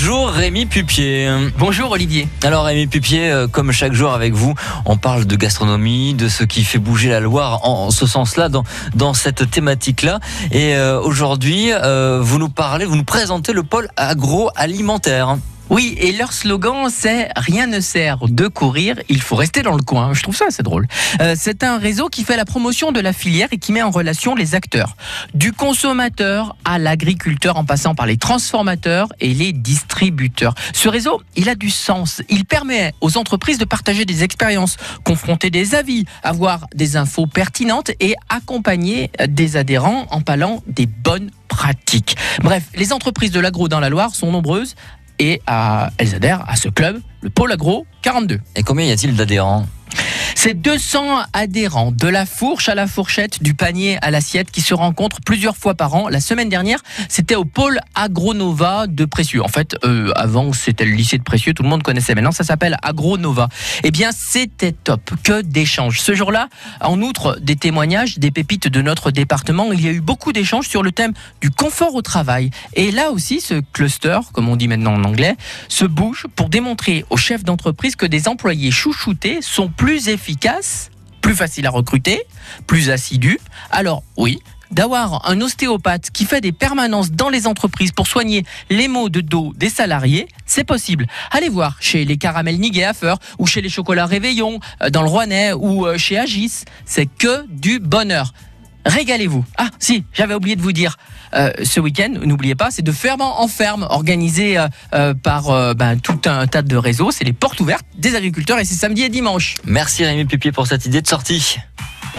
Bonjour Rémi Pupier. Bonjour Olivier. Alors Rémi Pupier, euh, comme chaque jour avec vous, on parle de gastronomie, de ce qui fait bouger la Loire en ce sens-là, dans, dans cette thématique-là. Et euh, aujourd'hui, euh, vous nous parlez, vous nous présentez le pôle agroalimentaire. Oui, et leur slogan, c'est Rien ne sert de courir, il faut rester dans le coin. Je trouve ça assez drôle. Euh, c'est un réseau qui fait la promotion de la filière et qui met en relation les acteurs. Du consommateur à l'agriculteur en passant par les transformateurs et les distributeurs. Ce réseau, il a du sens. Il permet aux entreprises de partager des expériences, confronter des avis, avoir des infos pertinentes et accompagner des adhérents en parlant des bonnes pratiques. Bref, les entreprises de l'agro dans la Loire sont nombreuses et elles adhèrent à ce club, le Pôle Agro 42. Et combien y a-t-il d'adhérents? C'est 200 adhérents de la fourche à la fourchette, du panier à l'assiette qui se rencontrent plusieurs fois par an. La semaine dernière, c'était au pôle Agronova de Précieux. En fait, euh, avant, c'était le lycée de Précieux, tout le monde connaissait. Maintenant, ça s'appelle Agronova. Eh bien, c'était top. Que d'échanges. Ce jour-là, en outre des témoignages, des pépites de notre département, il y a eu beaucoup d'échanges sur le thème du confort au travail. Et là aussi, ce cluster, comme on dit maintenant en anglais, se bouge pour démontrer aux chefs d'entreprise que des employés chouchoutés sont plus efficaces efficace, plus facile à recruter, plus assidu. Alors oui, d'avoir un ostéopathe qui fait des permanences dans les entreprises pour soigner les maux de dos des salariés, c'est possible. Allez voir chez les caramels Niguet à ou chez les chocolats Réveillon euh, dans le Rouennais ou euh, chez Agis, c'est que du bonheur régalez-vous. Ah si, j'avais oublié de vous dire, ce week-end, n'oubliez pas, c'est de ferme en ferme, organisé euh, euh, par ben, tout un tas de réseaux. C'est les portes ouvertes des agriculteurs et c'est samedi et dimanche. Merci Rémi Pupier pour cette idée de sortie.